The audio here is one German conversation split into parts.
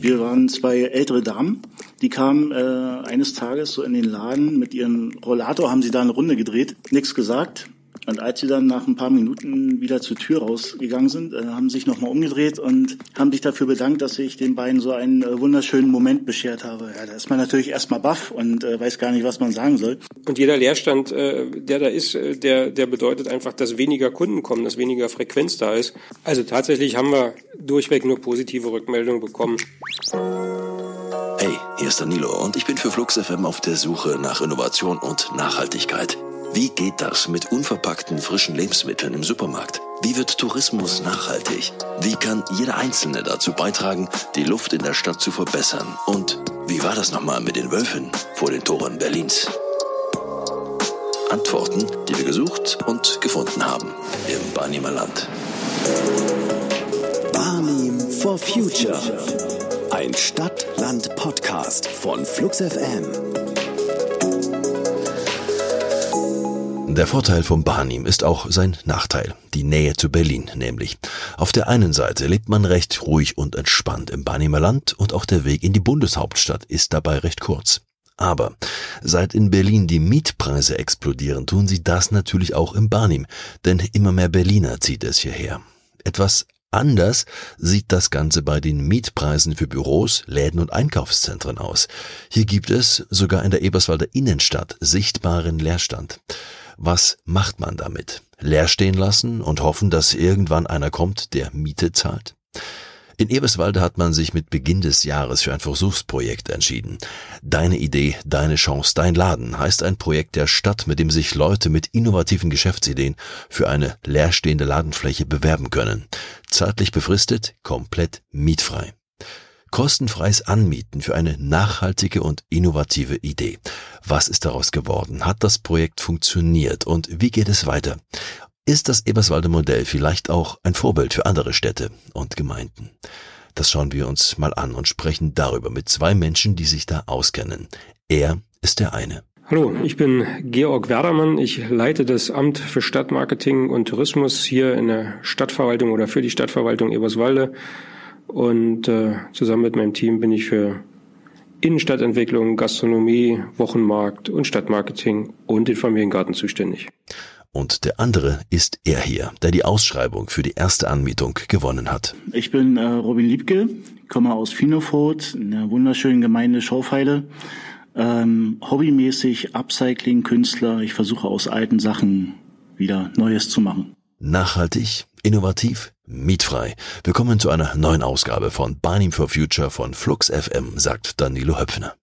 Wir waren zwei ältere Damen, die kamen äh, eines Tages so in den Laden mit ihrem Rollator, haben sie da eine Runde gedreht, nichts gesagt. Und als sie dann nach ein paar Minuten wieder zur Tür rausgegangen sind, äh, haben sich nochmal umgedreht und haben sich dafür bedankt, dass ich den beiden so einen äh, wunderschönen Moment beschert habe. Ja, da ist man natürlich erstmal baff und äh, weiß gar nicht, was man sagen soll. Und jeder Leerstand, äh, der da ist, äh, der, der bedeutet einfach, dass weniger Kunden kommen, dass weniger Frequenz da ist. Also tatsächlich haben wir durchweg nur positive Rückmeldungen bekommen. Hey, hier ist Danilo und ich bin für Flux FM auf der Suche nach Innovation und Nachhaltigkeit. Wie geht das mit unverpackten frischen Lebensmitteln im Supermarkt? Wie wird Tourismus nachhaltig? Wie kann jeder Einzelne dazu beitragen, die Luft in der Stadt zu verbessern? Und wie war das nochmal mit den Wölfen vor den Toren Berlins? Antworten, die wir gesucht und gefunden haben im Barnimer Land. Barnim for Future. Ein Stadt-Land-Podcast von Flux FM. Der Vorteil vom Barnim ist auch sein Nachteil, die Nähe zu Berlin nämlich. Auf der einen Seite lebt man recht ruhig und entspannt im Barnimer Land und auch der Weg in die Bundeshauptstadt ist dabei recht kurz. Aber seit in Berlin die Mietpreise explodieren, tun sie das natürlich auch im Barnim, denn immer mehr Berliner zieht es hierher. Etwas Anders sieht das Ganze bei den Mietpreisen für Büros, Läden und Einkaufszentren aus. Hier gibt es sogar in der Eberswalder Innenstadt sichtbaren Leerstand. Was macht man damit? Leer stehen lassen und hoffen, dass irgendwann einer kommt, der Miete zahlt? In Eberswalde hat man sich mit Beginn des Jahres für ein Versuchsprojekt entschieden. Deine Idee, deine Chance, dein Laden heißt ein Projekt der Stadt, mit dem sich Leute mit innovativen Geschäftsideen für eine leerstehende Ladenfläche bewerben können. Zeitlich befristet, komplett mietfrei. Kostenfreies Anmieten für eine nachhaltige und innovative Idee. Was ist daraus geworden? Hat das Projekt funktioniert und wie geht es weiter? Ist das Eberswalder Modell vielleicht auch ein Vorbild für andere Städte und Gemeinden? Das schauen wir uns mal an und sprechen darüber mit zwei Menschen, die sich da auskennen. Er ist der eine. Hallo, ich bin Georg Werdermann. Ich leite das Amt für Stadtmarketing und Tourismus hier in der Stadtverwaltung oder für die Stadtverwaltung Eberswalde. Und äh, zusammen mit meinem Team bin ich für Innenstadtentwicklung, Gastronomie, Wochenmarkt und Stadtmarketing und den Familiengarten zuständig und der andere ist er hier, der die Ausschreibung für die erste Anmietung gewonnen hat. Ich bin äh, Robin Liebke, komme aus Finofurt, in der wunderschönen Gemeinde Schaufheide. Ähm, hobbymäßig Upcycling-Künstler. Ich versuche aus alten Sachen wieder Neues zu machen. Nachhaltig, innovativ, mietfrei. Willkommen zu einer neuen Ausgabe von Barnim for Future von Flux FM, sagt Danilo Höpfner.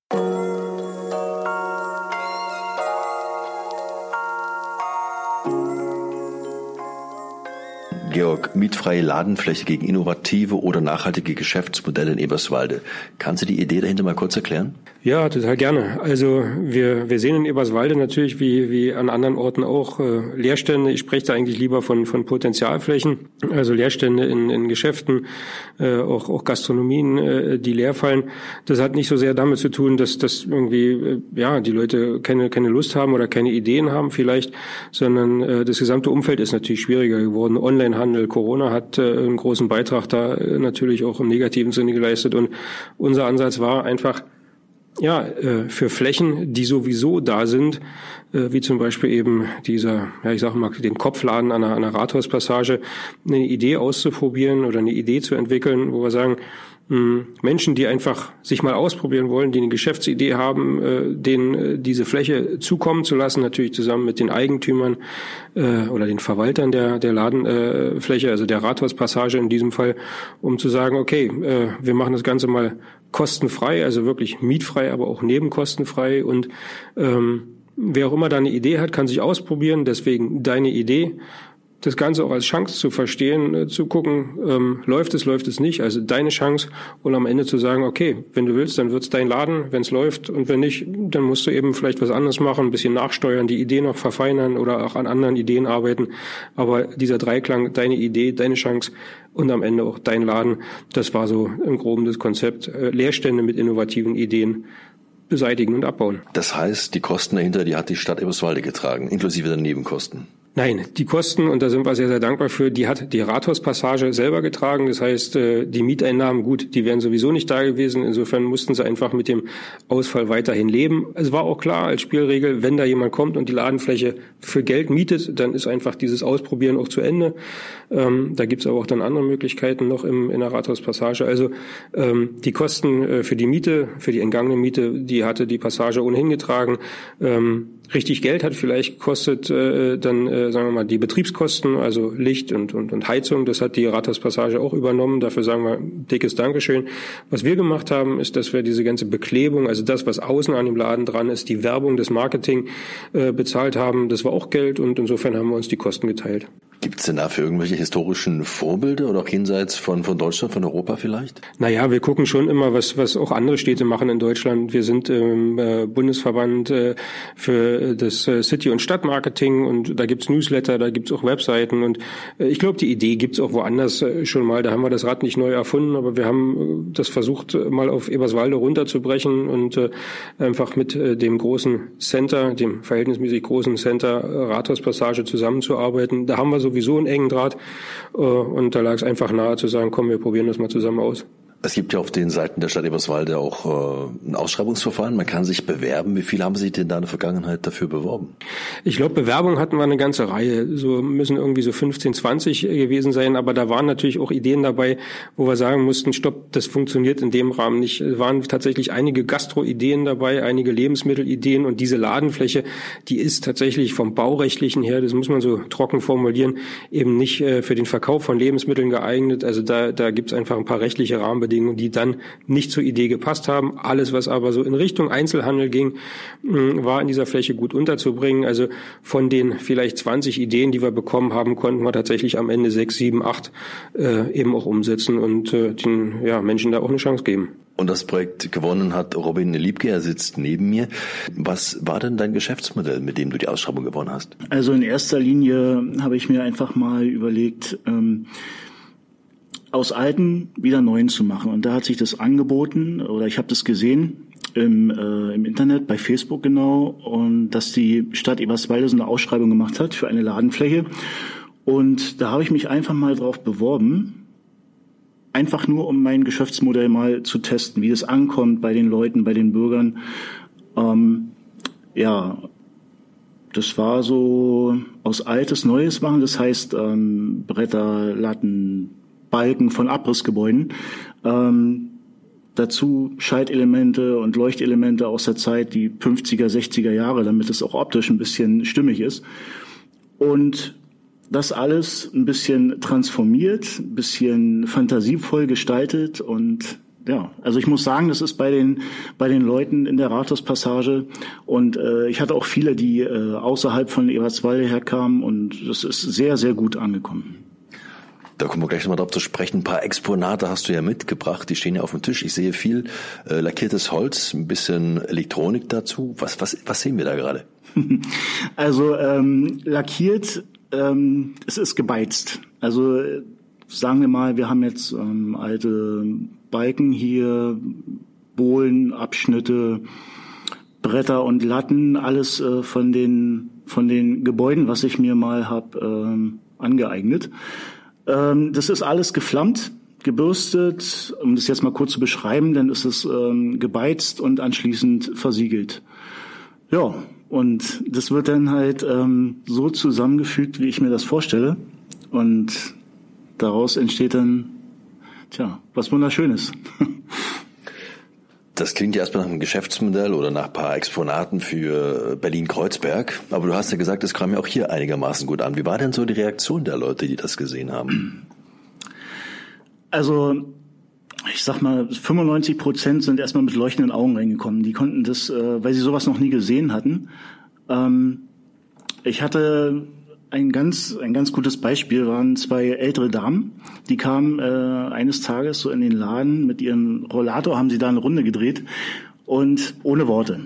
Georg, mietfreie Ladenfläche gegen innovative oder nachhaltige Geschäftsmodelle in Eberswalde. Kannst du die Idee dahinter mal kurz erklären? Ja, total gerne. Also wir, wir sehen in Eberswalde natürlich wie, wie an anderen Orten auch äh, Leerstände. Ich spreche da eigentlich lieber von, von Potenzialflächen, also Leerstände in, in Geschäften, äh, auch, auch Gastronomien, äh, die leer fallen. Das hat nicht so sehr damit zu tun, dass, dass irgendwie äh, ja die Leute keine, keine Lust haben oder keine Ideen haben vielleicht, sondern äh, das gesamte Umfeld ist natürlich schwieriger geworden. Onlinehandel, Corona hat äh, einen großen Beitrag da äh, natürlich auch im negativen Sinne geleistet und unser Ansatz war einfach, ja, äh, für Flächen, die sowieso da sind, äh, wie zum Beispiel eben dieser, ja, ich sage mal, den Kopfladen an einer, einer Rathauspassage, eine Idee auszuprobieren oder eine Idee zu entwickeln, wo wir sagen, Menschen, die einfach sich mal ausprobieren wollen, die eine Geschäftsidee haben, äh, denen diese Fläche zukommen zu lassen, natürlich zusammen mit den Eigentümern oder den Verwaltern der, der Ladenfläche, also der Rathauspassage in diesem Fall, um zu sagen, okay, wir machen das Ganze mal kostenfrei, also wirklich mietfrei, aber auch nebenkostenfrei. Und ähm, wer auch immer da eine Idee hat, kann sich ausprobieren. Deswegen deine Idee das Ganze auch als Chance zu verstehen, äh, zu gucken, ähm, läuft es, läuft es nicht. Also deine Chance und am Ende zu sagen, okay, wenn du willst, dann wird's dein Laden, wenn es läuft und wenn nicht, dann musst du eben vielleicht was anderes machen, ein bisschen nachsteuern, die Idee noch verfeinern oder auch an anderen Ideen arbeiten. Aber dieser Dreiklang, deine Idee, deine Chance und am Ende auch dein Laden, das war so im Groben das Konzept. Äh, Leerstände mit innovativen Ideen beseitigen und abbauen. Das heißt, die Kosten dahinter, die hat die Stadt Eberswalde getragen, inklusive der Nebenkosten. Nein, die Kosten, und da sind wir sehr, sehr dankbar für, die hat die Rathauspassage selber getragen. Das heißt, äh, die Mieteinnahmen, gut, die wären sowieso nicht da gewesen. Insofern mussten sie einfach mit dem Ausfall weiterhin leben. Es war auch klar als Spielregel, wenn da jemand kommt und die Ladenfläche für Geld mietet, dann ist einfach dieses Ausprobieren auch zu Ende. Ähm, da gibt's aber auch dann andere Möglichkeiten noch im, in der Rathauspassage. Also ähm, die Kosten äh, für die Miete, für die entgangene Miete, die hatte die Passage ohnehin getragen. Ähm, richtig Geld hat vielleicht gekostet äh, dann, äh, sagen wir mal, die Betriebskosten, also Licht und, und, und Heizung. Das hat die Rathauspassage auch übernommen. Dafür sagen wir dickes Dankeschön. Was wir gemacht haben, ist, dass wir diese ganze Beklebung, also das, was außen an dem Laden dran ist, die Werbung, das Marketing äh, bezahlt haben, das war auch Geld und insofern haben wir uns die Kosten geteilt. Gibt es denn dafür irgendwelche historischen Vorbilder oder auch jenseits von, von Deutschland, von Europa vielleicht? Naja, wir gucken schon immer, was, was auch andere Städte machen in Deutschland. Wir sind im äh, Bundesverband äh, für das äh, City- und Stadtmarketing und da gibt's Newsletter, da gibt's auch Webseiten und äh, ich glaube, die Idee gibt's auch woanders äh, schon mal. Da haben wir das Rad nicht neu erfunden, aber wir haben das versucht, mal auf Eberswalde runterzubrechen und einfach mit dem großen Center, dem verhältnismäßig großen Center Rathauspassage zusammenzuarbeiten. Da haben wir sowieso einen engen Draht äh, und da lag es einfach nahe zu sagen, komm, wir probieren das mal zusammen aus. Es gibt ja auf den Seiten der Stadt Eberswalde auch äh, ein Ausschreibungsverfahren. Man kann sich bewerben. Wie viele haben Sie denn da in der Vergangenheit dafür beworben? Ich glaube, Bewerbungen hatten wir eine ganze Reihe. So müssen irgendwie so 15, 20 gewesen sein. Aber da waren natürlich auch Ideen dabei, wo wir sagen mussten, stopp, das funktioniert in dem Rahmen nicht. Es waren tatsächlich einige Gastro-Ideen dabei, einige Lebensmittelideen und diese Ladenfläche, die ist tatsächlich vom Baurechtlichen her, das muss man so trocken formulieren, eben nicht äh, für den Verkauf von Lebensmitteln geeignet. Also da, da gibt es einfach ein paar rechtliche Rahmenbedingungen Rahmenbedingungen, die dann nicht zur Idee gepasst haben. Alles, was aber so in Richtung Einzelhandel ging, mm, war in dieser Fläche gut unterzubringen. Also von den vielleicht 20 Ideen, die wir bekommen haben, konnten wir tatsächlich am Ende sechs, sieben, acht äh, eben auch umsetzen und äh, den ja, Menschen da auch eine Chance geben. Und das Projekt gewonnen hat Robin Liebke, er sitzt neben mir. Was war denn dein Geschäftsmodell, mit dem du die Ausschreibung gewonnen hast? Also in erster Linie habe ich mir einfach mal überlegt, ähm, aus alten wieder neuen zu machen. Und da hat sich das angeboten, oder ich habe das gesehen im, äh, im Internet, bei Facebook genau, und dass die Stadt Eberswalde so eine Ausschreibung gemacht hat für eine Ladenfläche. Und da habe ich mich einfach mal drauf beworben, einfach nur um mein Geschäftsmodell mal zu testen, wie es ankommt bei den Leuten, bei den Bürgern. Ähm, ja, das war so aus Altes Neues machen, das heißt ähm, Bretter, Latten, Balken von Abrissgebäuden. Ähm, dazu Schaltelemente und Leuchtelemente aus der Zeit, die 50er, 60er Jahre, damit es auch optisch ein bisschen stimmig ist. Und das alles ein bisschen transformiert, ein bisschen fantasievoll gestaltet und ja, also ich muss sagen, das ist bei den bei den Leuten in der Rathauspassage und äh, ich hatte auch viele, die äh, außerhalb von Eberswalde herkamen und das ist sehr sehr gut angekommen. Da kommen wir gleich nochmal drauf zu sprechen. Ein paar Exponate hast du ja mitgebracht, die stehen ja auf dem Tisch. Ich sehe viel äh, lackiertes Holz, ein bisschen Elektronik dazu. Was, was, was sehen wir da gerade? Also ähm, lackiert, ähm, es ist gebeizt. Also sagen wir mal, wir haben jetzt ähm, alte Balken hier, Bohlen, Abschnitte, Bretter und Latten, alles äh, von den von den Gebäuden, was ich mir mal hab ähm, angeeignet. Ähm, das ist alles geflammt, gebürstet, um das jetzt mal kurz zu beschreiben, dann ist es ähm, gebeizt und anschließend versiegelt. Ja, und das wird dann halt ähm, so zusammengefügt, wie ich mir das vorstelle. Und daraus entsteht dann, tja, was Wunderschönes. Das klingt ja erstmal nach einem Geschäftsmodell oder nach ein paar Exponaten für Berlin-Kreuzberg. Aber du hast ja gesagt, es kam ja auch hier einigermaßen gut an. Wie war denn so die Reaktion der Leute, die das gesehen haben? Also, ich sag mal, 95 Prozent sind erstmal mit leuchtenden Augen reingekommen. Die konnten das, äh, weil sie sowas noch nie gesehen hatten. Ähm, ich hatte ein ganz, ein ganz gutes Beispiel waren zwei ältere Damen, die kamen äh, eines Tages so in den Laden mit ihrem Rollator, haben sie da eine Runde gedreht und ohne Worte.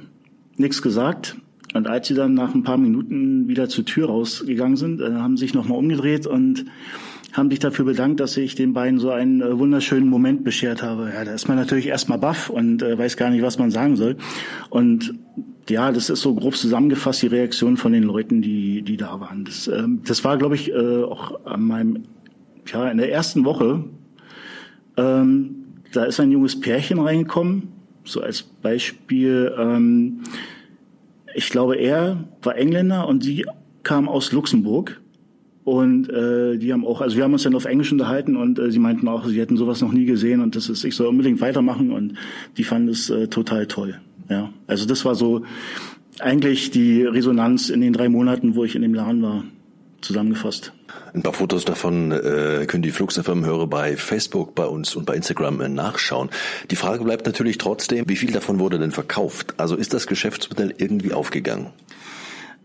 Nichts gesagt. Und als sie dann nach ein paar Minuten wieder zur Tür rausgegangen sind, äh, haben sich nochmal umgedreht und haben sich dafür bedankt, dass ich den beiden so einen äh, wunderschönen Moment beschert habe. Ja, da ist man natürlich erstmal baff und äh, weiß gar nicht, was man sagen soll. Und ja, das ist so grob zusammengefasst die Reaktion von den Leuten, die, die da waren. Das, ähm, das war, glaube ich, äh, auch an meinem, ja, in der ersten Woche. Ähm, da ist ein junges Pärchen reingekommen, so als Beispiel. Ähm, ich glaube, er war Engländer und sie kam aus Luxemburg. Und äh, die haben auch, also wir haben uns dann auf Englisch unterhalten und äh, sie meinten auch, sie hätten sowas noch nie gesehen und das ist, ich soll unbedingt weitermachen und die fanden es äh, total toll. Ja, also das war so eigentlich die Resonanz in den drei Monaten, wo ich in dem Laden war, zusammengefasst. Ein paar Fotos davon äh, können die Flugsaffirmenhörer bei Facebook, bei uns und bei Instagram äh, nachschauen. Die Frage bleibt natürlich trotzdem, wie viel davon wurde denn verkauft? Also ist das Geschäftsmodell irgendwie aufgegangen?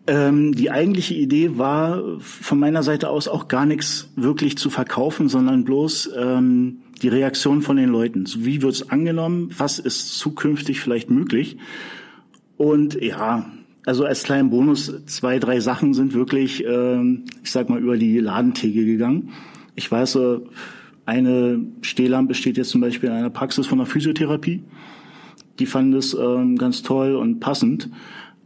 Ähm, die eigentliche Idee war von meiner Seite aus auch gar nichts wirklich zu verkaufen, sondern bloß ähm, die Reaktion von den Leuten. Wie wird es angenommen? Was ist zukünftig vielleicht möglich? Und ja, also als kleinen Bonus, zwei, drei Sachen sind wirklich, ähm, ich sag mal, über die Ladentheke gegangen. Ich weiß, äh, eine Stehlampe steht jetzt zum Beispiel in einer Praxis von der Physiotherapie. Die fanden es ähm, ganz toll und passend.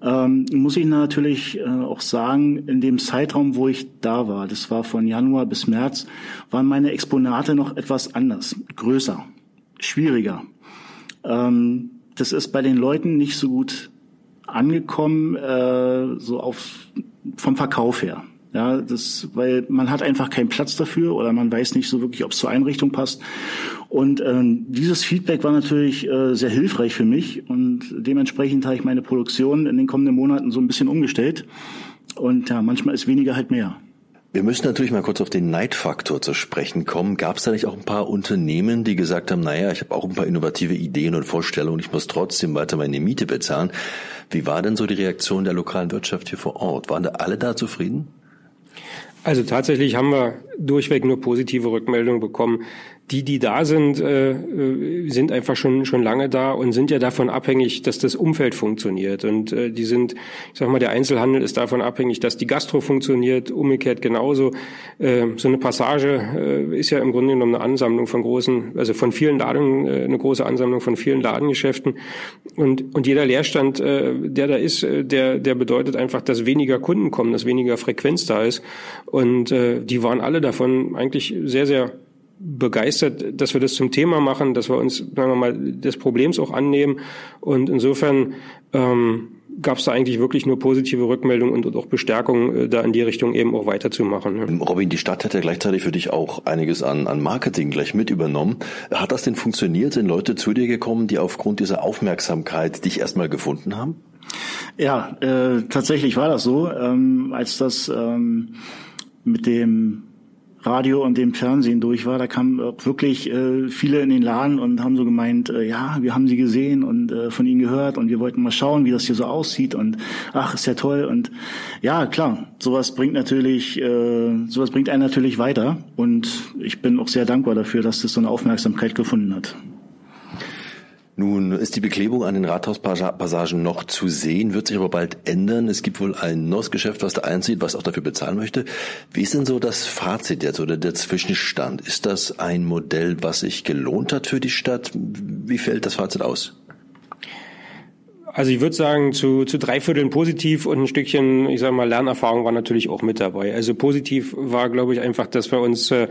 Ähm, muss ich natürlich äh, auch sagen, in dem Zeitraum, wo ich da war, das war von Januar bis März, waren meine Exponate noch etwas anders, größer, schwieriger. Ähm, das ist bei den Leuten nicht so gut angekommen, äh, so auf vom Verkauf her. Ja, das, weil man hat einfach keinen Platz dafür oder man weiß nicht so wirklich, ob es zur Einrichtung passt. Und ähm, dieses Feedback war natürlich äh, sehr hilfreich für mich und dementsprechend habe ich meine Produktion in den kommenden Monaten so ein bisschen umgestellt. Und ja, manchmal ist weniger halt mehr. Wir müssen natürlich mal kurz auf den Neidfaktor zu sprechen kommen. Gab es da nicht auch ein paar Unternehmen, die gesagt haben, naja, ich habe auch ein paar innovative Ideen und Vorstellungen, ich muss trotzdem weiter meine Miete bezahlen. Wie war denn so die Reaktion der lokalen Wirtschaft hier vor Ort? Waren da alle da zufrieden? Also tatsächlich haben wir durchweg nur positive Rückmeldungen bekommen die, die da sind, äh, äh, sind einfach schon schon lange da und sind ja davon abhängig, dass das Umfeld funktioniert. Und äh, die sind, ich sag mal, der Einzelhandel ist davon abhängig, dass die Gastro funktioniert, umgekehrt genauso. Äh, so eine Passage äh, ist ja im Grunde genommen eine Ansammlung von großen, also von vielen Laden, äh, eine große Ansammlung von vielen Ladengeschäften. Und, und jeder Leerstand, äh, der da ist, äh, der, der bedeutet einfach, dass weniger Kunden kommen, dass weniger Frequenz da ist. Und äh, die waren alle davon eigentlich sehr, sehr begeistert, dass wir das zum Thema machen, dass wir uns, sagen wir mal, des Problems auch annehmen. Und insofern ähm, gab es da eigentlich wirklich nur positive Rückmeldungen und, und auch Bestärkung, äh, da in die Richtung eben auch weiterzumachen. Ne? Robin, die Stadt hat ja gleichzeitig für dich auch einiges an, an Marketing gleich mit übernommen. Hat das denn funktioniert? Sind Leute zu dir gekommen, die aufgrund dieser Aufmerksamkeit dich erstmal gefunden haben? Ja, äh, tatsächlich war das so. Ähm, als das ähm, mit dem Radio und dem Fernsehen durch war, da kamen wirklich äh, viele in den Laden und haben so gemeint, äh, ja, wir haben sie gesehen und äh, von ihnen gehört und wir wollten mal schauen, wie das hier so aussieht und ach, ist ja toll und ja, klar, sowas bringt natürlich, äh, sowas bringt einen natürlich weiter und ich bin auch sehr dankbar dafür, dass das so eine Aufmerksamkeit gefunden hat. Nun ist die Beklebung an den Rathauspassagen noch zu sehen, wird sich aber bald ändern. Es gibt wohl ein neues Geschäft, was da einzieht, was auch dafür bezahlen möchte. Wie ist denn so das Fazit jetzt oder der Zwischenstand? Ist das ein Modell, was sich gelohnt hat für die Stadt? Wie fällt das Fazit aus? Also ich würde sagen, zu, zu drei Vierteln positiv und ein Stückchen, ich sage mal, Lernerfahrung war natürlich auch mit dabei. Also positiv war, glaube ich, einfach, dass wir uns äh,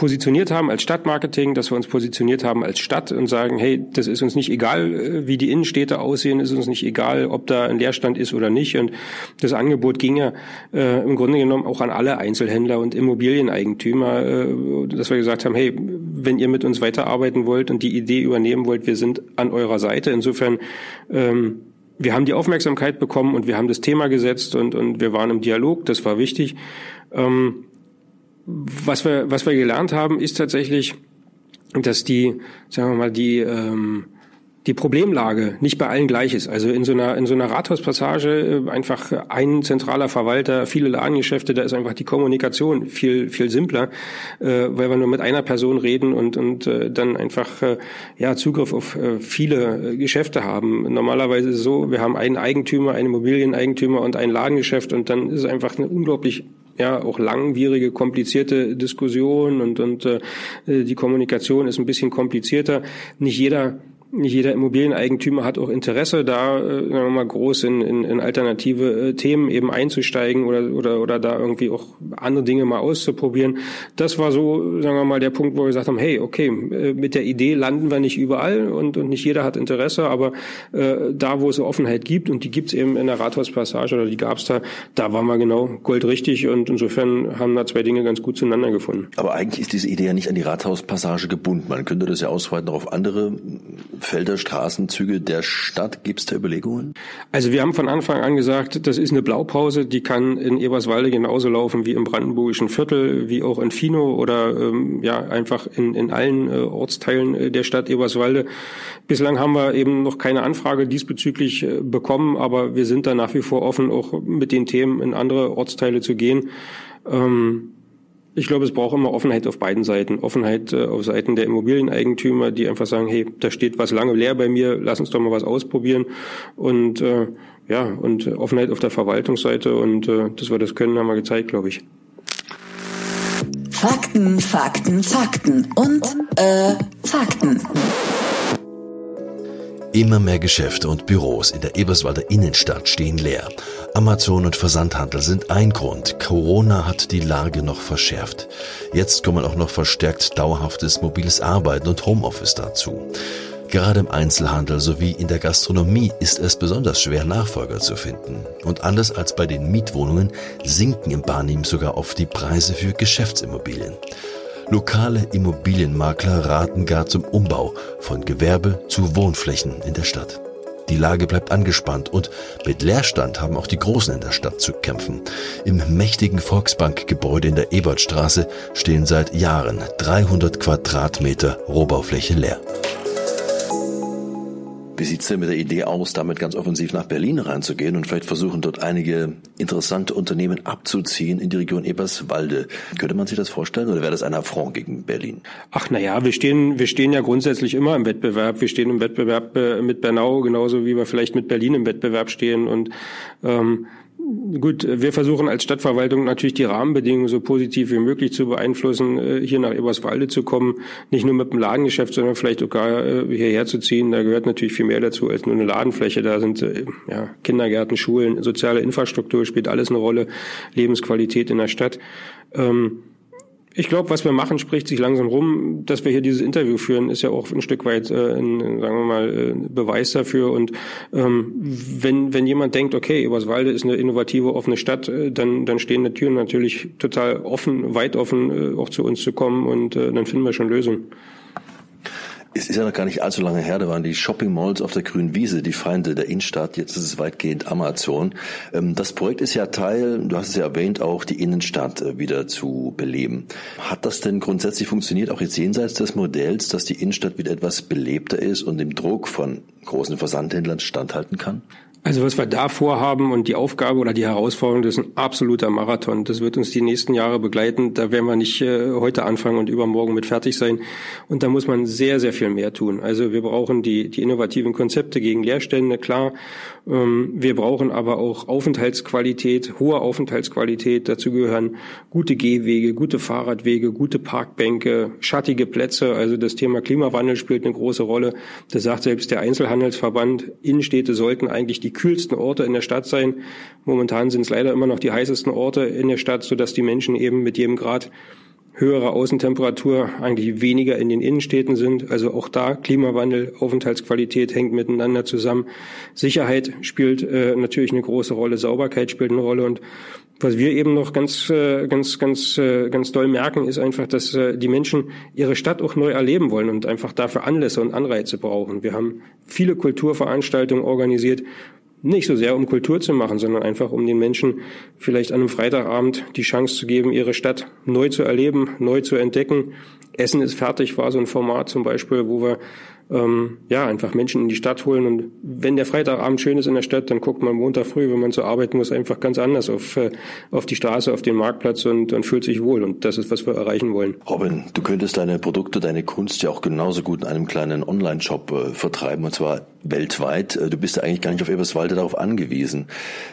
positioniert haben als Stadtmarketing, dass wir uns positioniert haben als Stadt und sagen, hey, das ist uns nicht egal, äh, wie die Innenstädte aussehen, ist uns nicht egal, ob da ein Leerstand ist oder nicht. Und das Angebot ging ja äh, im Grunde genommen auch an alle Einzelhändler und Immobilieneigentümer, äh, dass wir gesagt haben, hey, wenn ihr mit uns weiterarbeiten wollt und die Idee übernehmen wollt, wir sind an eurer Seite. Insofern ähm, wir haben die Aufmerksamkeit bekommen und wir haben das Thema gesetzt und, und wir waren im Dialog, das war wichtig. Ähm, was wir, was wir gelernt haben, ist tatsächlich, dass die, sagen wir mal, die, ähm, die Problemlage nicht bei allen gleich ist. Also in so einer, in so einer Rathauspassage äh, einfach ein zentraler Verwalter, viele Ladengeschäfte, da ist einfach die Kommunikation viel, viel simpler, äh, weil wir nur mit einer Person reden und, und äh, dann einfach äh, ja, Zugriff auf äh, viele Geschäfte haben. Normalerweise ist es so, wir haben einen Eigentümer, einen Immobilieneigentümer und ein Ladengeschäft und dann ist es einfach eine unglaublich ja auch langwierige, komplizierte Diskussion und und äh, die Kommunikation ist ein bisschen komplizierter. Nicht jeder jeder Immobilieneigentümer hat auch Interesse, da äh, sagen wir mal groß in, in, in alternative äh, Themen eben einzusteigen oder, oder, oder da irgendwie auch andere Dinge mal auszuprobieren. Das war so, sagen wir mal, der Punkt, wo wir gesagt haben, hey, okay, äh, mit der Idee landen wir nicht überall und, und nicht jeder hat Interesse, aber äh, da, wo es Offenheit gibt, und die gibt es eben in der Rathauspassage oder die gab es da, da waren wir genau goldrichtig und insofern haben da zwei Dinge ganz gut zueinander gefunden. Aber eigentlich ist diese Idee ja nicht an die Rathauspassage gebunden. Man könnte das ja ausweiten auf andere Felder, Straßenzüge der Stadt. Gibt es da Überlegungen? Also wir haben von Anfang an gesagt, das ist eine Blaupause, die kann in Eberswalde genauso laufen wie im brandenburgischen Viertel, wie auch in Fino oder ähm, ja einfach in, in allen äh, Ortsteilen äh, der Stadt Eberswalde. Bislang haben wir eben noch keine Anfrage diesbezüglich äh, bekommen, aber wir sind da nach wie vor offen, auch mit den Themen in andere Ortsteile zu gehen. Ähm, ich glaube, es braucht immer Offenheit auf beiden Seiten. Offenheit äh, auf Seiten der Immobilieneigentümer, die einfach sagen, hey, da steht was lange leer bei mir, lass uns doch mal was ausprobieren. Und äh, ja, und Offenheit auf der Verwaltungsseite und äh, dass wir das können, haben wir gezeigt, glaube ich. Fakten, Fakten, Fakten und äh, Fakten. Immer mehr Geschäfte und Büros in der Eberswalder Innenstadt stehen leer. Amazon und Versandhandel sind ein Grund. Corona hat die Lage noch verschärft. Jetzt kommen auch noch verstärkt dauerhaftes mobiles Arbeiten und Homeoffice dazu. Gerade im Einzelhandel sowie in der Gastronomie ist es besonders schwer, Nachfolger zu finden. Und anders als bei den Mietwohnungen sinken im Barnim sogar oft die Preise für Geschäftsimmobilien. Lokale Immobilienmakler raten gar zum Umbau von Gewerbe zu Wohnflächen in der Stadt. Die Lage bleibt angespannt und mit Leerstand haben auch die Großen in der Stadt zu kämpfen. Im mächtigen Volksbankgebäude in der Ebertstraße stehen seit Jahren 300 Quadratmeter Rohbaufläche leer. Denn mit der Idee aus, damit ganz offensiv nach Berlin reinzugehen und vielleicht versuchen, dort einige interessante Unternehmen abzuziehen in die Region Eberswalde? Könnte man sich das vorstellen oder wäre das ein Affront gegen Berlin? Ach naja, wir stehen, wir stehen ja grundsätzlich immer im Wettbewerb. Wir stehen im Wettbewerb äh, mit Bernau, genauso wie wir vielleicht mit Berlin im Wettbewerb stehen. Und ähm, Gut, wir versuchen als Stadtverwaltung natürlich die Rahmenbedingungen so positiv wie möglich zu beeinflussen, äh, hier nach Eberswalde zu kommen, nicht nur mit dem Ladengeschäft, sondern vielleicht sogar äh, hierher zu ziehen. Da gehört natürlich viel mehr dazu als nur eine Ladenfläche. Da sind äh, ja, Kindergärten, Schulen, soziale Infrastruktur spielt alles eine Rolle, Lebensqualität in der Stadt. Ähm, ich glaube, was wir machen, spricht sich langsam rum. Dass wir hier dieses Interview führen, ist ja auch ein Stück weit, äh, ein, sagen wir mal, äh, Beweis dafür. Und ähm, wenn, wenn jemand denkt, okay, Eberswalde ist eine innovative, offene Stadt, äh, dann, dann stehen die Türen natürlich total offen, weit offen, äh, auch zu uns zu kommen und äh, dann finden wir schon Lösungen. Es ist ja noch gar nicht allzu lange her, da waren die Shopping Malls auf der grünen Wiese, die Feinde der Innenstadt. Jetzt ist es weitgehend Amazon. Ähm, das Projekt ist ja Teil, du hast es ja erwähnt, auch die Innenstadt äh, wieder zu beleben. Hat das denn grundsätzlich funktioniert, auch jetzt jenseits des Modells, dass die Innenstadt wieder etwas belebter ist und dem Druck von großen Versandhändlern standhalten kann? Also was wir da vorhaben und die Aufgabe oder die Herausforderung, das ist ein absoluter Marathon. Das wird uns die nächsten Jahre begleiten. Da werden wir nicht äh, heute anfangen und übermorgen mit fertig sein. Und da muss man sehr, sehr viel mehr tun. Also wir brauchen die, die innovativen Konzepte gegen Leerstände, klar. Ähm, wir brauchen aber auch Aufenthaltsqualität, hohe Aufenthaltsqualität. Dazu gehören gute Gehwege, gute Fahrradwege, gute Parkbänke, schattige Plätze. Also das Thema Klimawandel spielt eine große Rolle. Das sagt selbst der Einzelhandelsverband. Innenstädte sollten eigentlich die kühlsten Orte in der Stadt sein. Momentan sind es leider immer noch die heißesten Orte in der Stadt, sodass die Menschen eben mit jedem Grad höhere Außentemperatur eigentlich weniger in den Innenstädten sind. Also auch da Klimawandel, Aufenthaltsqualität hängt miteinander zusammen. Sicherheit spielt äh, natürlich eine große Rolle, Sauberkeit spielt eine Rolle und was wir eben noch ganz, äh, ganz, ganz, äh, ganz doll merken, ist einfach, dass äh, die Menschen ihre Stadt auch neu erleben wollen und einfach dafür Anlässe und Anreize brauchen. Wir haben viele Kulturveranstaltungen organisiert, nicht so sehr um Kultur zu machen, sondern einfach um den Menschen vielleicht an einem Freitagabend die Chance zu geben, ihre Stadt neu zu erleben, neu zu entdecken. Essen ist fertig war so ein Format zum Beispiel, wo wir ähm, ja, einfach Menschen in die Stadt holen. Und wenn der Freitagabend schön ist in der Stadt, dann guckt man Montag früh, wenn man zur Arbeit muss, einfach ganz anders auf, äh, auf die Straße, auf den Marktplatz und, und fühlt sich wohl. Und das ist, was wir erreichen wollen. Robin, du könntest deine Produkte, deine Kunst ja auch genauso gut in einem kleinen Online-Shop äh, vertreiben, und zwar weltweit. Äh, du bist ja eigentlich gar nicht auf Eberswalde darauf angewiesen.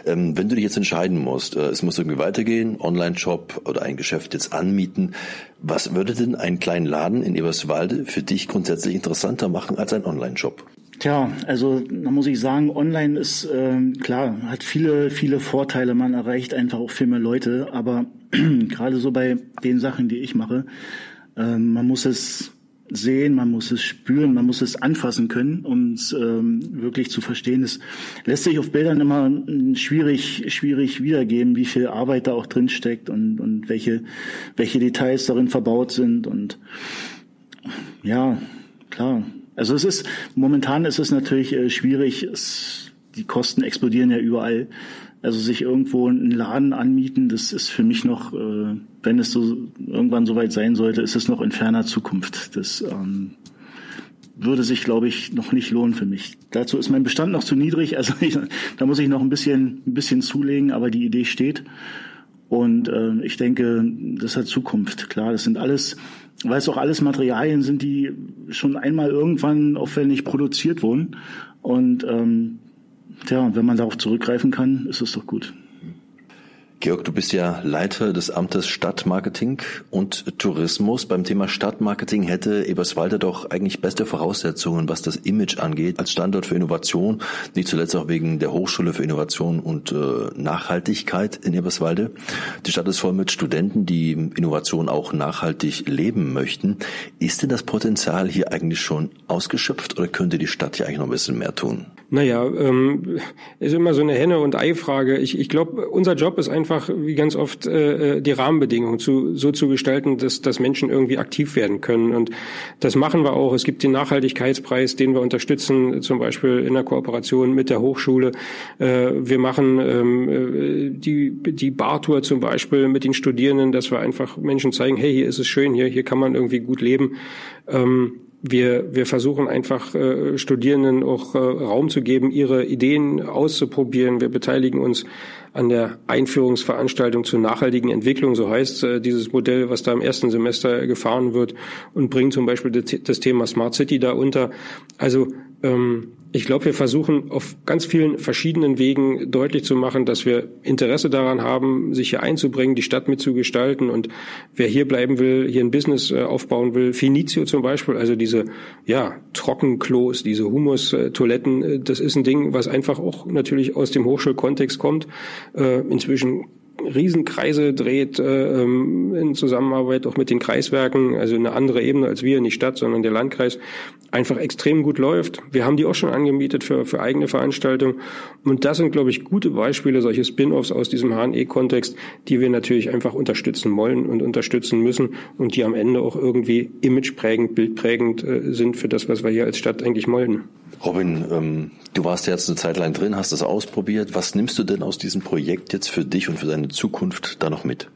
Ähm, wenn du dich jetzt entscheiden musst, äh, es muss irgendwie weitergehen, Online-Shop oder ein Geschäft jetzt anmieten, was würde denn einen Laden in Eberswalde für dich grundsätzlich interessanter machen als ein Online-Shop? Tja, also da muss ich sagen, online ist äh, klar, hat viele, viele Vorteile. Man erreicht einfach auch viel mehr Leute, aber gerade so bei den Sachen, die ich mache, äh, man muss es sehen, man muss es spüren, man muss es anfassen können, um es ähm, wirklich zu verstehen. Es lässt sich auf Bildern immer schwierig, schwierig wiedergeben, wie viel Arbeit da auch drin steckt und, und welche, welche Details darin verbaut sind und ja, klar, also es ist, momentan ist es natürlich äh, schwierig, es, die Kosten explodieren ja überall. Also sich irgendwo einen Laden anmieten, das ist für mich noch, äh, wenn es so irgendwann soweit sein sollte, ist es noch in ferner Zukunft. Das ähm, würde sich, glaube ich, noch nicht lohnen für mich. Dazu ist mein Bestand noch zu niedrig, also ich, da muss ich noch ein bisschen, ein bisschen zulegen, aber die Idee steht. Und äh, ich denke, das hat Zukunft. Klar, das sind alles weil es auch alles Materialien sind, die schon einmal irgendwann aufwendig produziert wurden. Und ähm, ja, wenn man darauf zurückgreifen kann, ist es doch gut. Georg, du bist ja Leiter des Amtes Stadtmarketing und Tourismus. Beim Thema Stadtmarketing hätte Eberswalde doch eigentlich beste Voraussetzungen, was das Image angeht, als Standort für Innovation, nicht zuletzt auch wegen der Hochschule für Innovation und äh, Nachhaltigkeit in Eberswalde. Die Stadt ist voll mit Studenten, die Innovation auch nachhaltig leben möchten. Ist denn das Potenzial hier eigentlich schon ausgeschöpft oder könnte die Stadt hier eigentlich noch ein bisschen mehr tun? Naja, ähm, ist immer so eine Henne- und Ei-Frage. Ich, ich glaube, unser Job ist einfach, wie ganz oft, äh, die Rahmenbedingungen zu, so zu gestalten, dass, dass Menschen irgendwie aktiv werden können. Und das machen wir auch. Es gibt den Nachhaltigkeitspreis, den wir unterstützen, zum Beispiel in der Kooperation mit der Hochschule. Äh, wir machen ähm, äh, die, die Bartour zum Beispiel mit den Studierenden, dass wir einfach Menschen zeigen, hey, hier ist es schön, hier, hier kann man irgendwie gut leben. Ähm, wir, wir versuchen einfach äh, Studierenden auch äh, Raum zu geben, ihre Ideen auszuprobieren. Wir beteiligen uns an der Einführungsveranstaltung zur nachhaltigen Entwicklung, so heißt äh, dieses Modell, was da im ersten Semester gefahren wird und bringen zum Beispiel das, Thema Smart City da unter. Also ähm, ich glaube, wir versuchen auf ganz vielen verschiedenen Wegen deutlich zu machen, dass wir Interesse daran haben, sich hier einzubringen, die Stadt mitzugestalten. Und wer hier bleiben will, hier ein Business äh, aufbauen will, Finizio zum Beispiel, also diese ja Trockenklos, diese Humus-Toiletten, äh, das ist ein Ding, was einfach auch natürlich aus dem Hochschulkontext kommt. Äh, inzwischen Riesenkreise dreht äh, ähm, in Zusammenarbeit auch mit den Kreiswerken, also eine andere Ebene als wir, nicht Stadt, sondern der Landkreis, einfach extrem gut läuft. Wir haben die auch schon angemietet für, für eigene Veranstaltungen. Und das sind, glaube ich, gute Beispiele, solche Spin-offs aus diesem HNE-Kontext, die wir natürlich einfach unterstützen wollen und unterstützen müssen und die am Ende auch irgendwie imageprägend, bildprägend äh, sind für das, was wir hier als Stadt eigentlich wollen. Robin, ähm, du warst jetzt eine Zeit lang drin, hast das ausprobiert. Was nimmst du denn aus diesem Projekt jetzt für dich und für deine Zukunft da noch mit?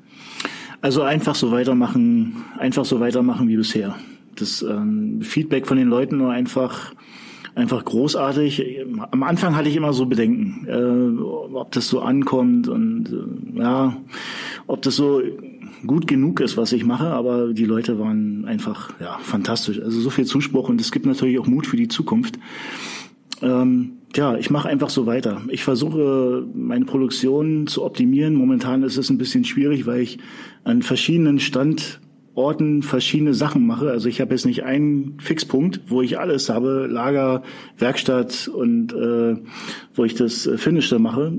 Also einfach so weitermachen, einfach so weitermachen wie bisher. Das ähm, Feedback von den Leuten nur einfach einfach großartig. Am Anfang hatte ich immer so Bedenken, äh, ob das so ankommt und äh, ja, ob das so gut genug ist, was ich mache, aber die Leute waren einfach ja fantastisch. Also so viel Zuspruch und es gibt natürlich auch Mut für die Zukunft. Ähm, ja, ich mache einfach so weiter. Ich versuche meine Produktion zu optimieren. Momentan ist es ein bisschen schwierig, weil ich an verschiedenen Stand Orten verschiedene Sachen mache. Also ich habe jetzt nicht einen Fixpunkt, wo ich alles habe, Lager, Werkstatt und äh, wo ich das äh, Finisher mache.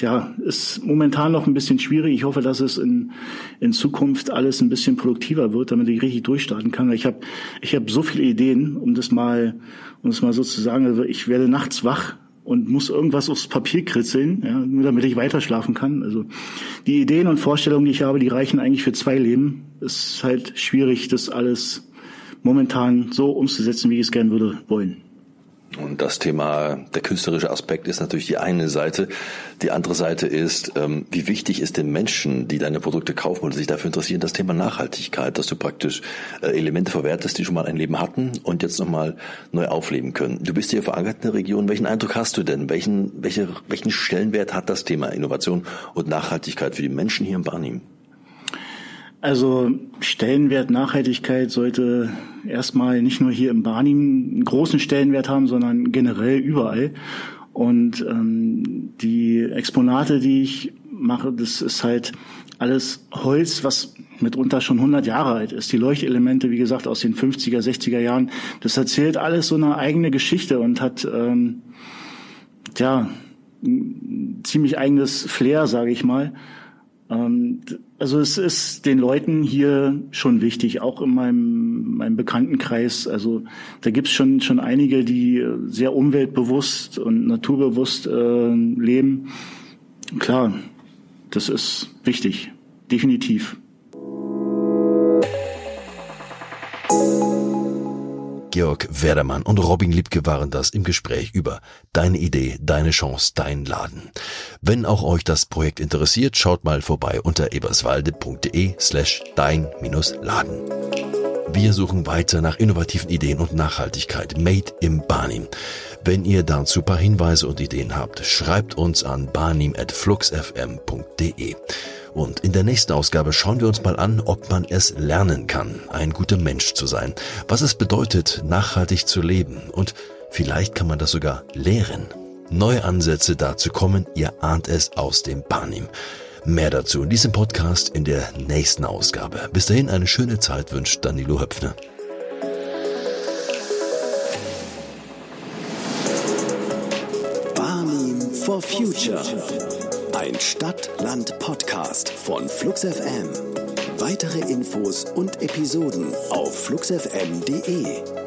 Ja, ist momentan noch ein bisschen schwierig. Ich hoffe, dass es in, in Zukunft alles ein bisschen produktiver wird, damit ich richtig durchstarten kann. Ich habe ich hab so viele Ideen, um das mal, um das mal so zu sagen. Also ich werde nachts wach und muss irgendwas aufs Papier kritzeln, ja, nur damit ich weiter schlafen kann. Also die Ideen und Vorstellungen, die ich habe, die reichen eigentlich für zwei Leben. Es ist halt schwierig, das alles momentan so umzusetzen, wie ich es gern würde wollen. Und das Thema, der künstlerische Aspekt ist natürlich die eine Seite. Die andere Seite ist, ähm, wie wichtig ist den Menschen, die deine Produkte kaufen oder sich dafür interessieren, das Thema Nachhaltigkeit, dass du praktisch äh, Elemente verwertest, die schon mal ein Leben hatten und jetzt nochmal neu aufleben können. Du bist hier verankert in der Region. Welchen Eindruck hast du denn? Welchen, welche, welchen Stellenwert hat das Thema Innovation und Nachhaltigkeit für die Menschen hier in Barnim? Also Stellenwert Nachhaltigkeit sollte erstmal nicht nur hier im Barnim einen großen Stellenwert haben, sondern generell überall. Und ähm, die Exponate, die ich mache, das ist halt alles Holz, was mitunter schon 100 Jahre alt ist. Die Leuchtelemente, wie gesagt, aus den 50er, 60er Jahren. Das erzählt alles so eine eigene Geschichte und hat, ähm, ja, ein ziemlich eigenes Flair, sage ich mal. Ähm, also es ist den Leuten hier schon wichtig, auch in meinem, meinem Bekanntenkreis. Also da gibt's schon, schon einige, die sehr umweltbewusst und naturbewusst äh, leben. Klar, das ist wichtig, definitiv. Georg Werdermann und Robin Liebke waren das im Gespräch über Deine Idee, deine Chance, dein Laden. Wenn auch euch das Projekt interessiert, schaut mal vorbei unter eberswalde.de slash dein-laden. Wir suchen weiter nach innovativen Ideen und Nachhaltigkeit made im Barnim. Wenn ihr dazu paar Hinweise und Ideen habt, schreibt uns an barnim.fluxfm.de. Und in der nächsten Ausgabe schauen wir uns mal an, ob man es lernen kann, ein guter Mensch zu sein, was es bedeutet, nachhaltig zu leben und vielleicht kann man das sogar lehren. Neue Ansätze dazu kommen, ihr ahnt es aus dem Barnim. Mehr dazu in diesem Podcast in der nächsten Ausgabe. Bis dahin eine schöne Zeit wünscht Danilo Höpfner. Barnim for Future. Ein Stadt-Land-Podcast von Flux FM. Weitere Infos und Episoden auf fluxfm.de.